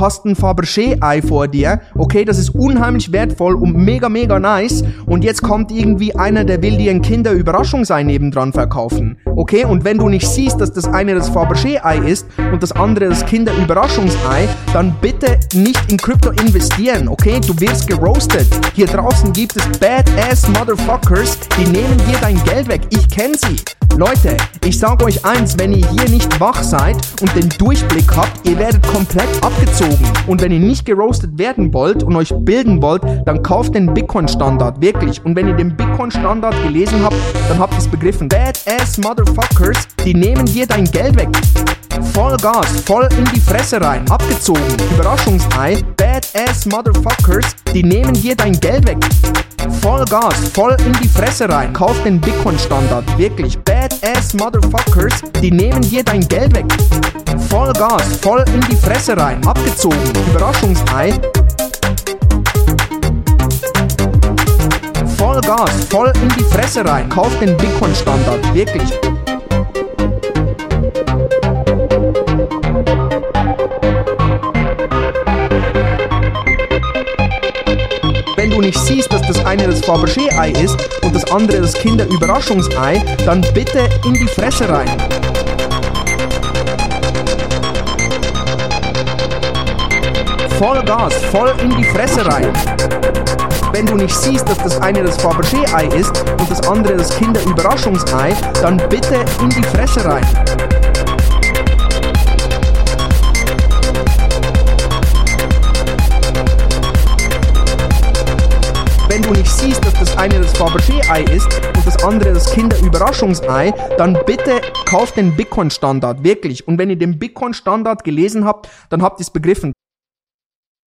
hast ein Fabergé-Ei vor dir, okay, das ist unheimlich wertvoll und mega, mega nice. Und jetzt kommt irgendwie einer, der will dir ein Kinderüberraschungsei nebendran verkaufen, okay, und wenn du nicht siehst, dass das eine das Fabergé-Ei ist und das andere das Kinderüberraschungsei, dann bitte nicht in Krypto investieren, okay, du wirst geroastet. Hier draußen gibt es Badass Motherfuckers, die nehmen dir dein Geld weg, ich kenne sie. Leute, ich sage euch eins, wenn ihr hier nicht wach seid und den Durchblick habt, ihr werdet komplett abgezogen. Und wenn ihr nicht geroastet werden wollt und euch bilden wollt, dann kauft den Bitcoin-Standard, wirklich. Und wenn ihr den Bitcoin-Standard gelesen habt, dann habt ihr es begriffen. Badass Motherfuckers, die nehmen dir dein Geld weg. Voll Gas, voll in die Fresse rein, abgezogen. Überraschungsei, Badass Motherfuckers, die nehmen dir dein Geld weg. Voll Gas, voll in die Fresse rein. Kauf den Bitcoin-Standard, wirklich. Badass Motherfuckers, die nehmen dir dein Geld weg. Voll Gas, voll in die Fresse rein. Abgezogen, Überraschungsei. Voll Gas, voll in die Fresse rein. Kauf den Bitcoin-Standard, wirklich. Du nicht siehst, dass das eine das Fabergé-Ei ist und das andere das Kinderüberraschungsei, dann bitte in die Fresse rein. Voll Gas, voll in die Fresse rein. Wenn du nicht siehst, dass das eine das Fabergé-Ei ist und das andere das Kinderüberraschungsei, dann bitte in die Fresse rein. Siehst, dass das eine das Fabergé-Ei ist und das andere das Kinderüberraschungsei, dann bitte kauft den Bitcoin-Standard, wirklich. Und wenn ihr den Bitcoin-Standard gelesen habt, dann habt ihr es begriffen.